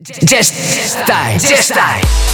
Just die. just style.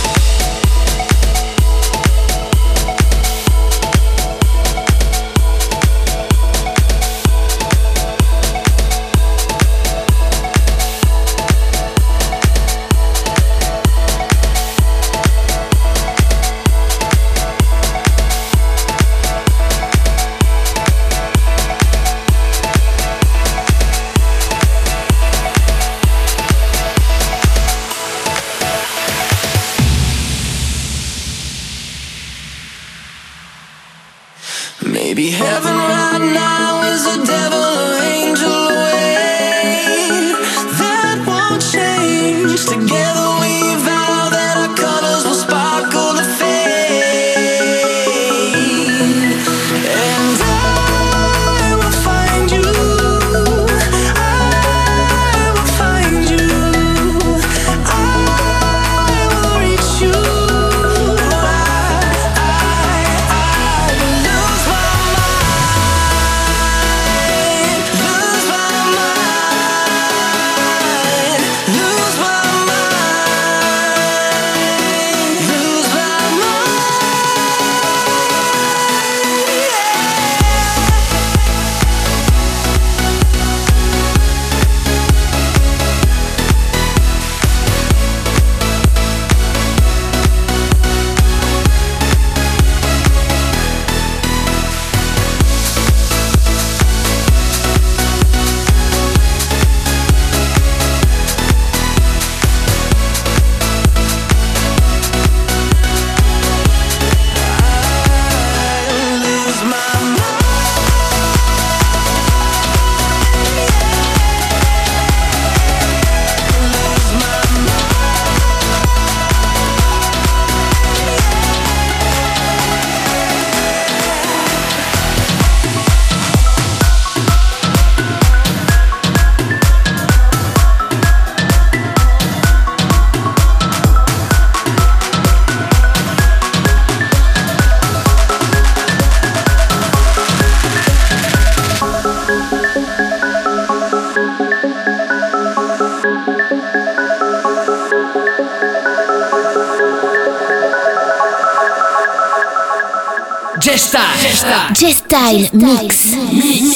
G-Style Mix. For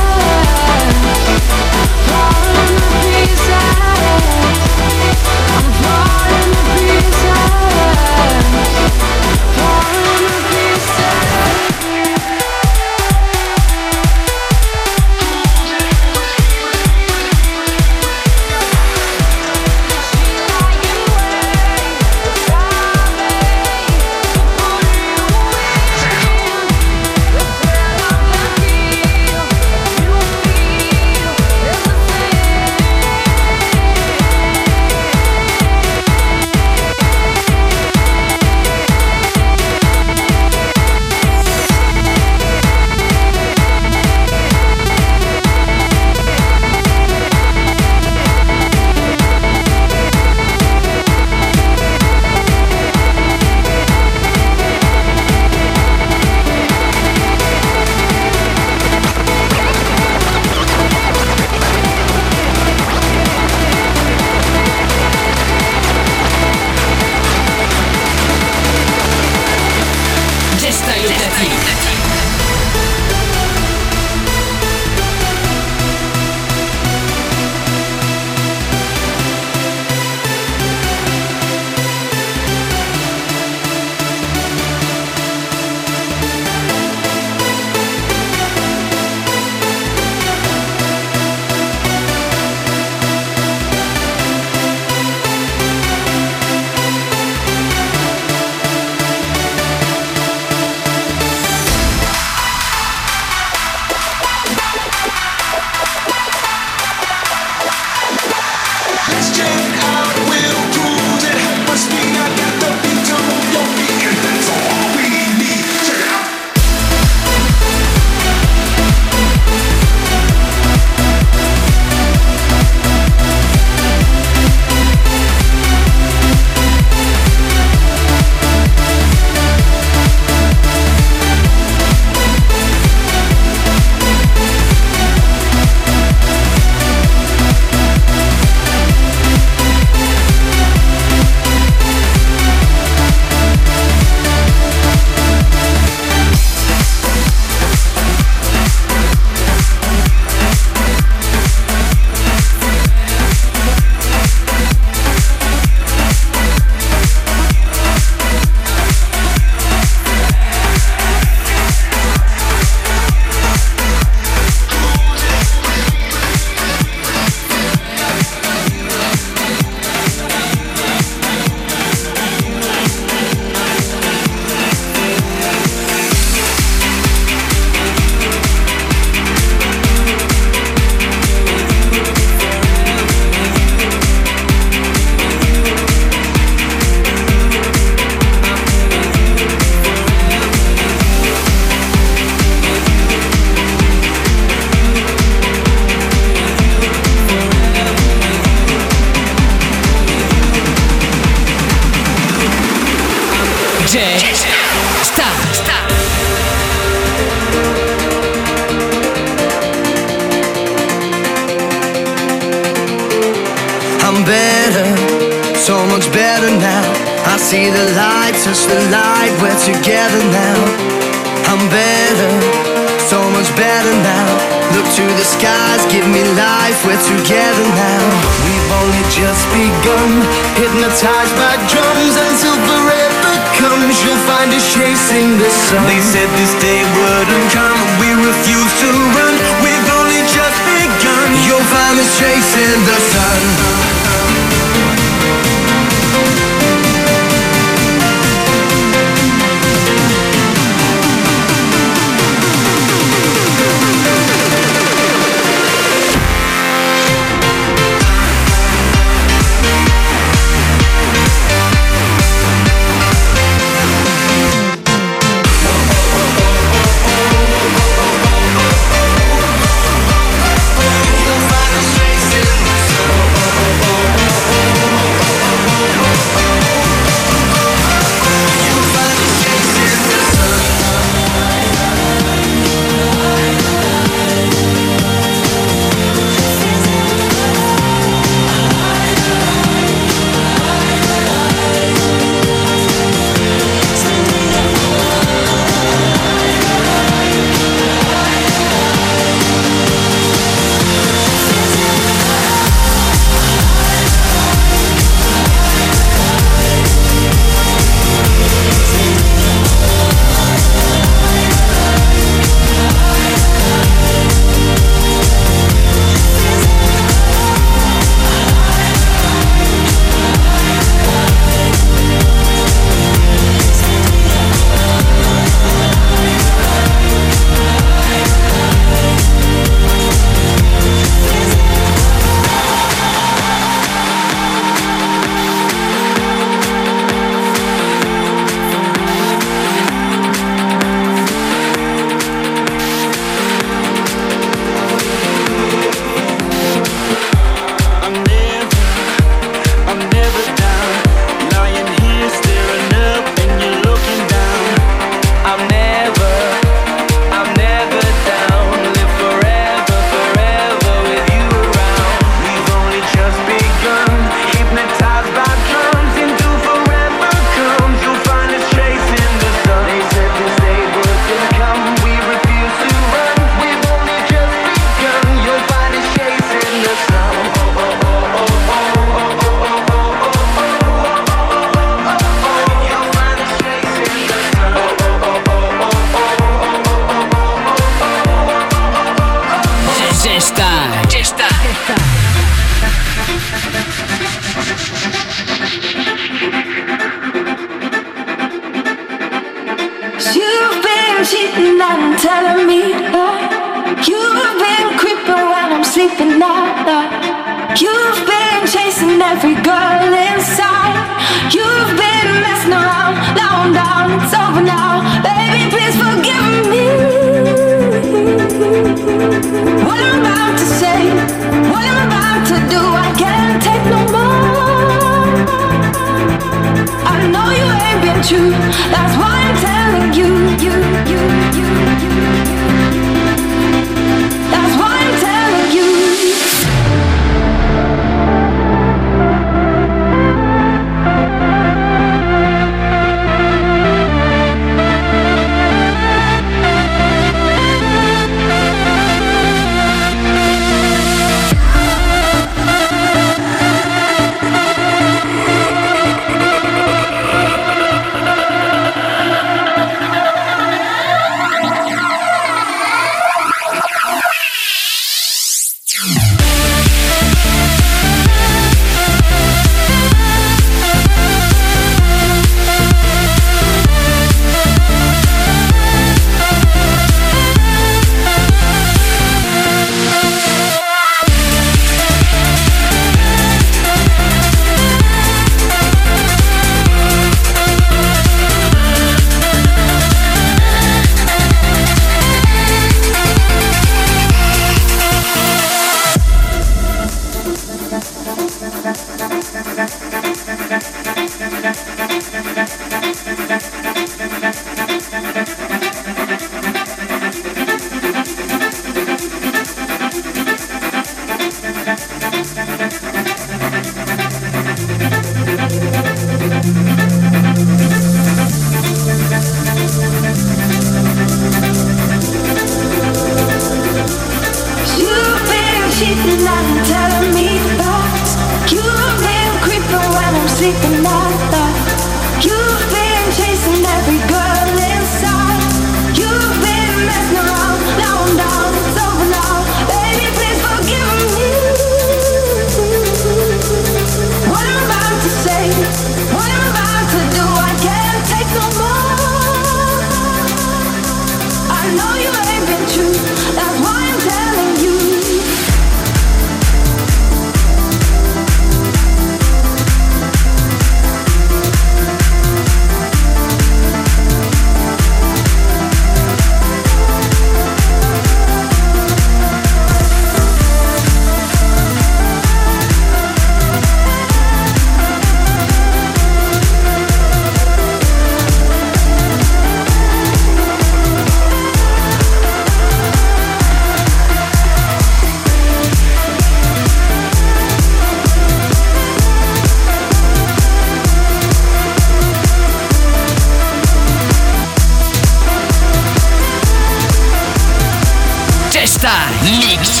Mix.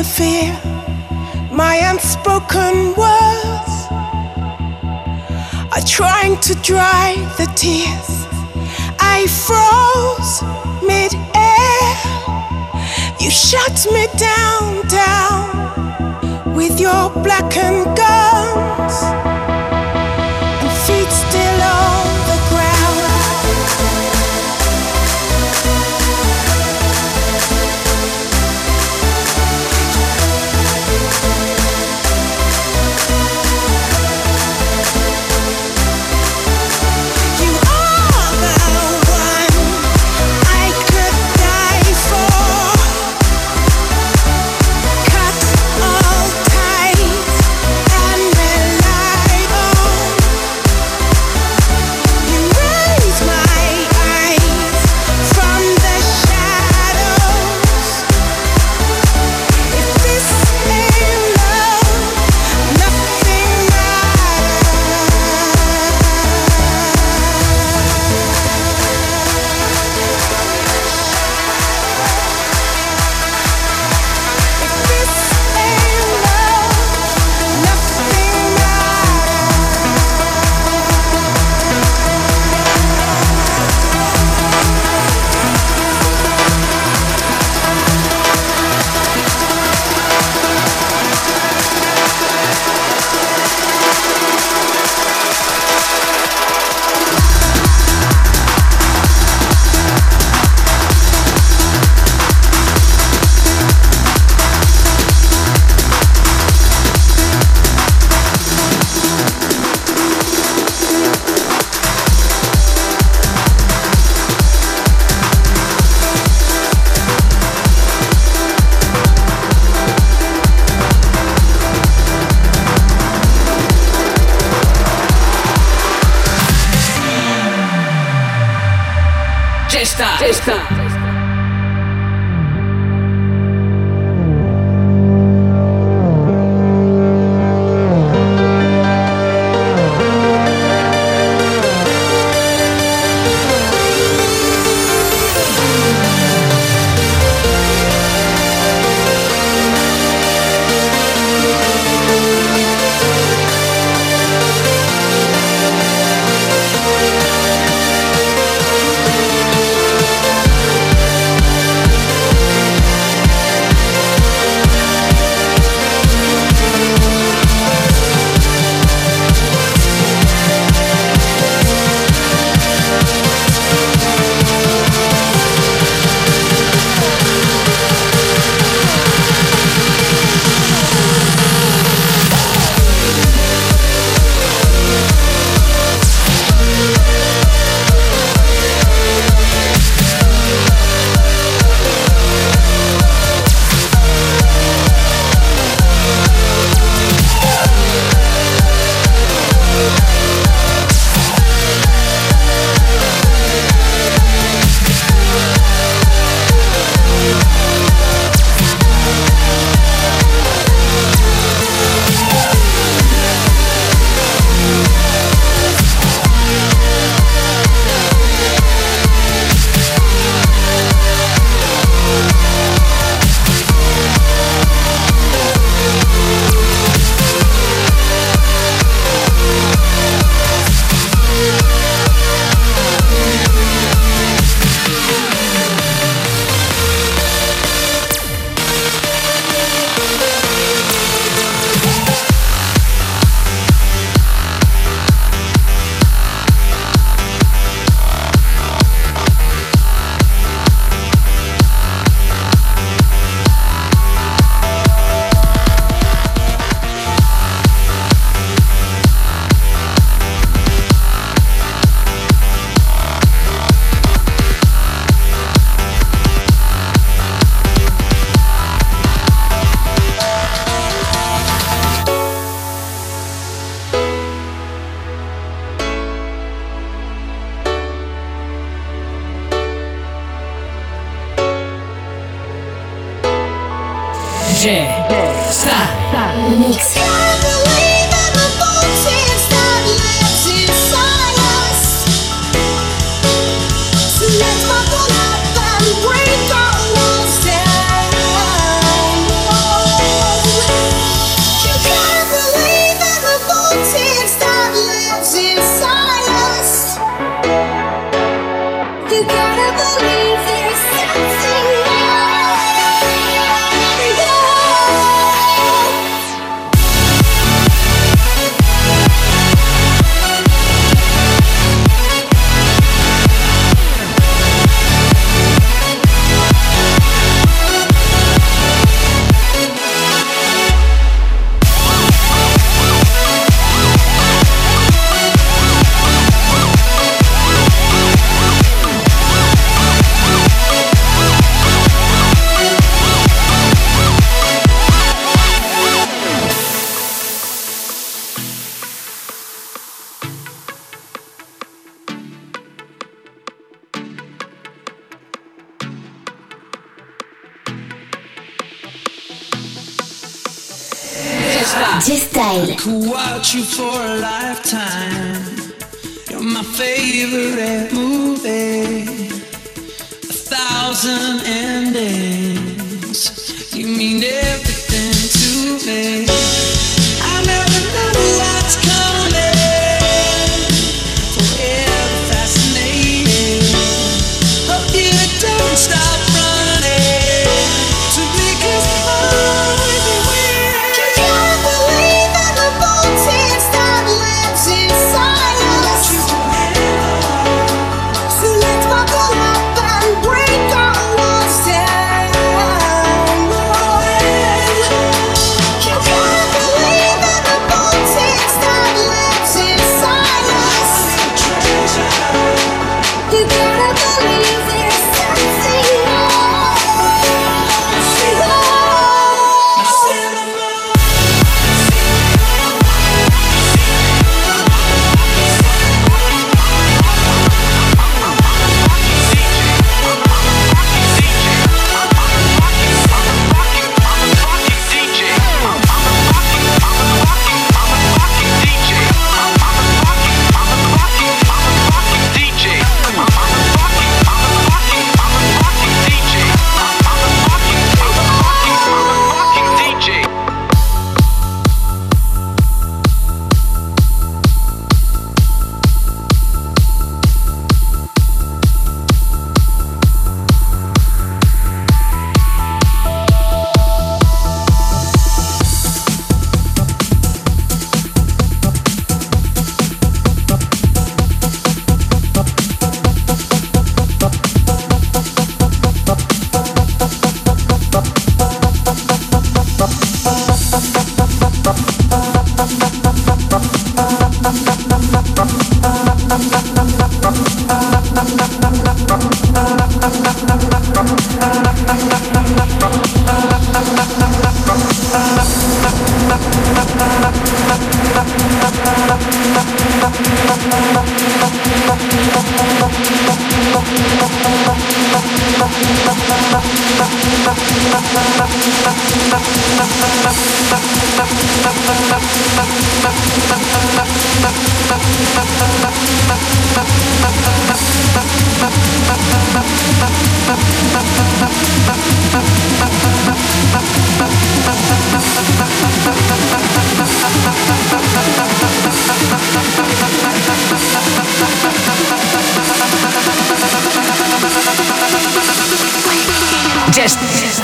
The fear. My unspoken words are trying to dry the tears. I froze mid-air. You shut me down, down with your blackened guns.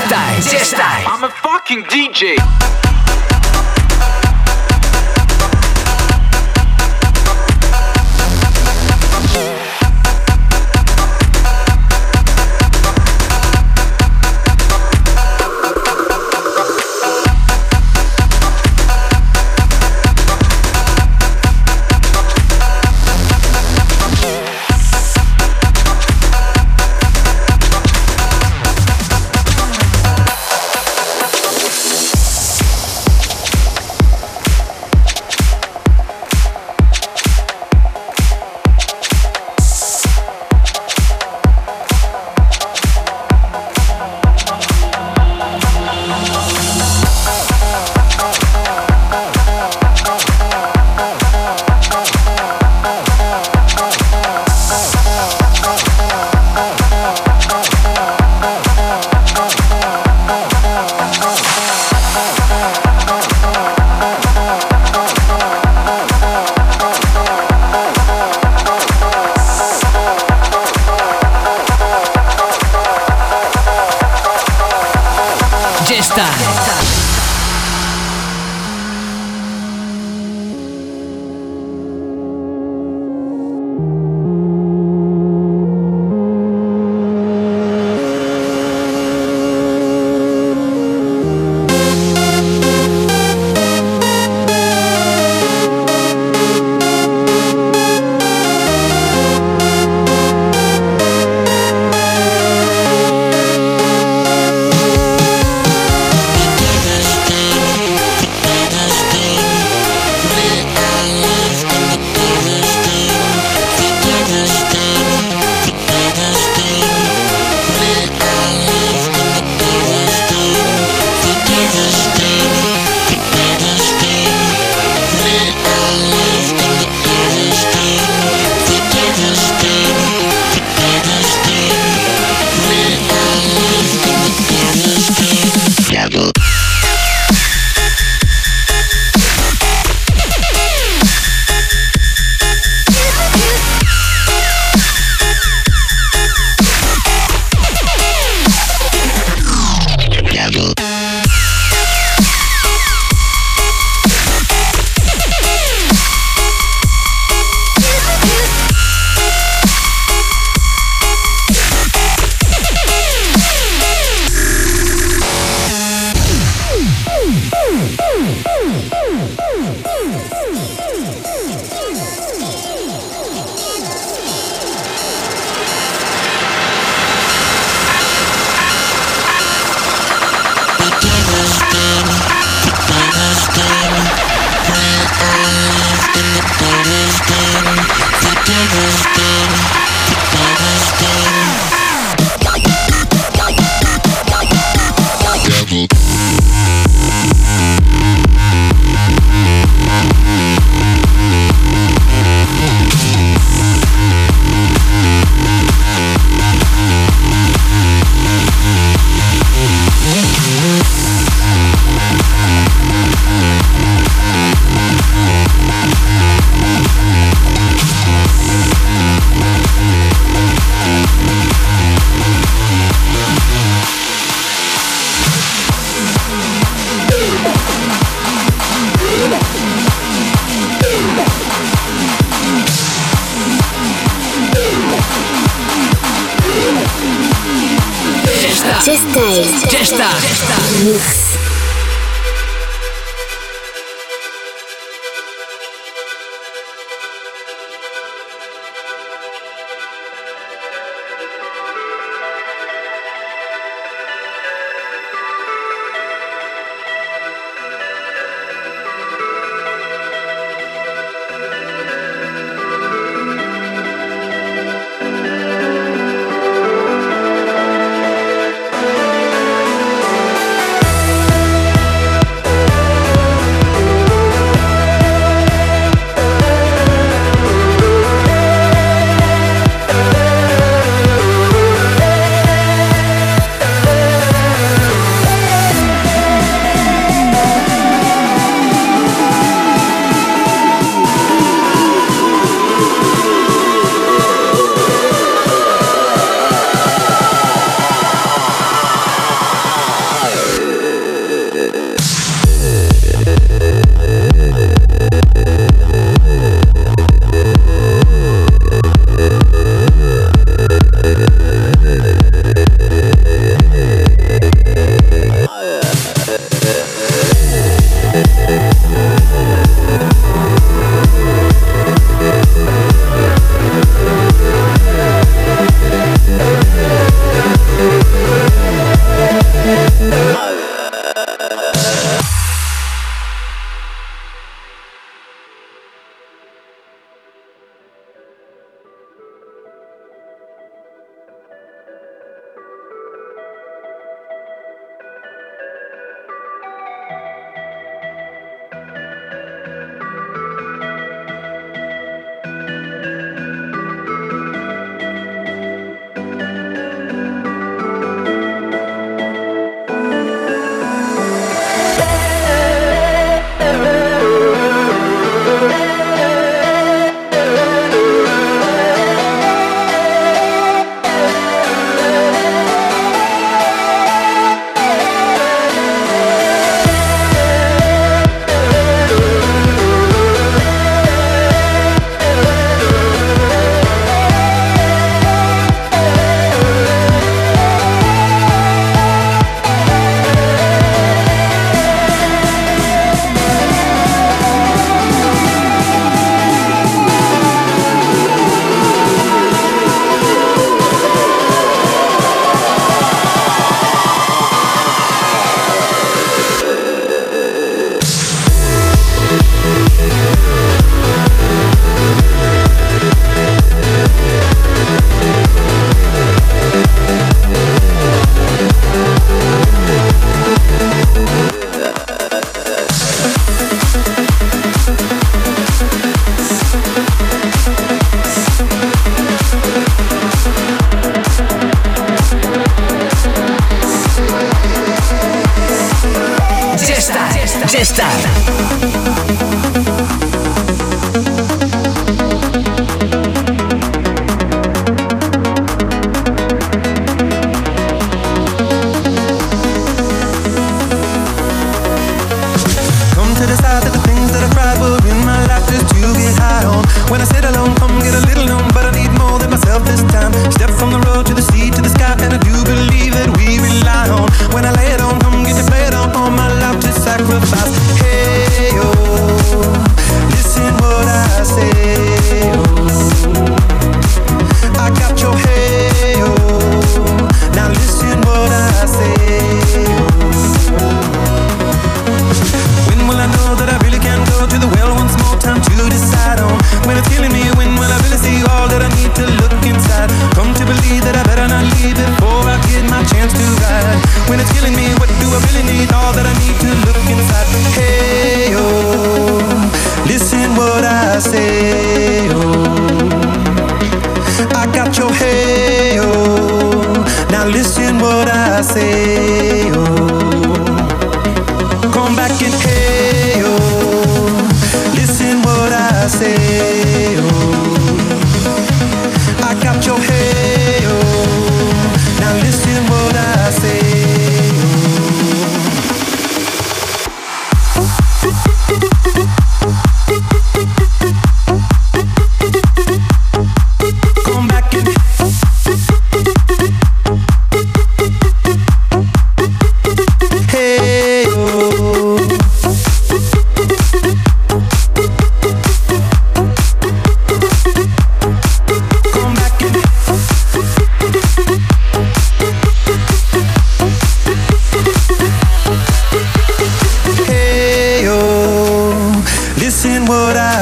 I'm a fucking DJ.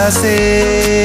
hacer.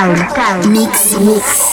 Style. Mix, mix.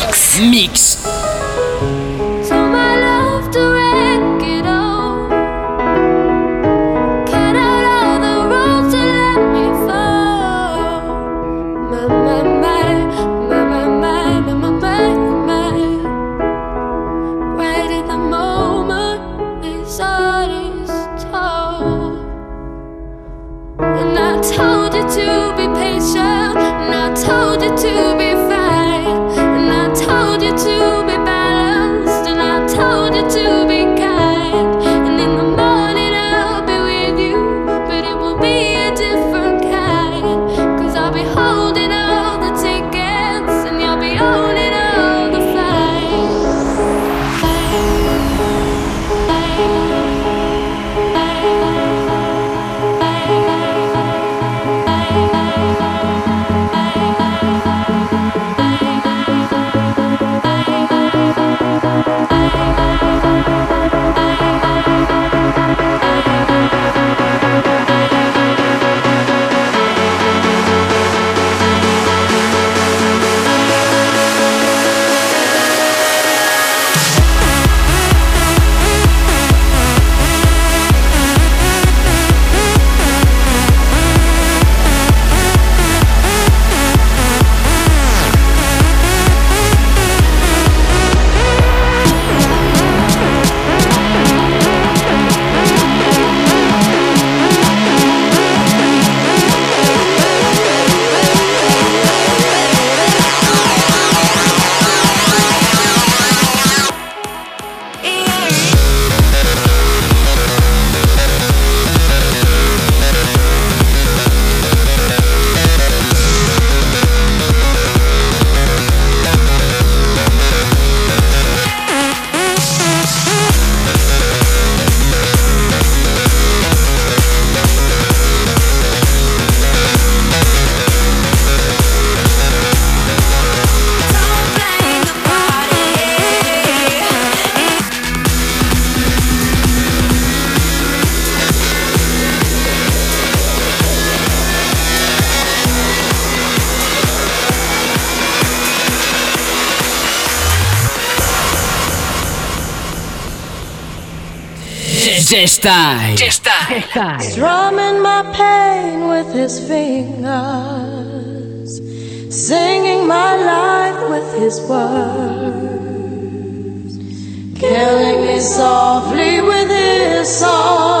Mix. Mix. DJ Style. DJ Style. Strumming my pain with his fingers, singing my life with his words, killing me softly with his song,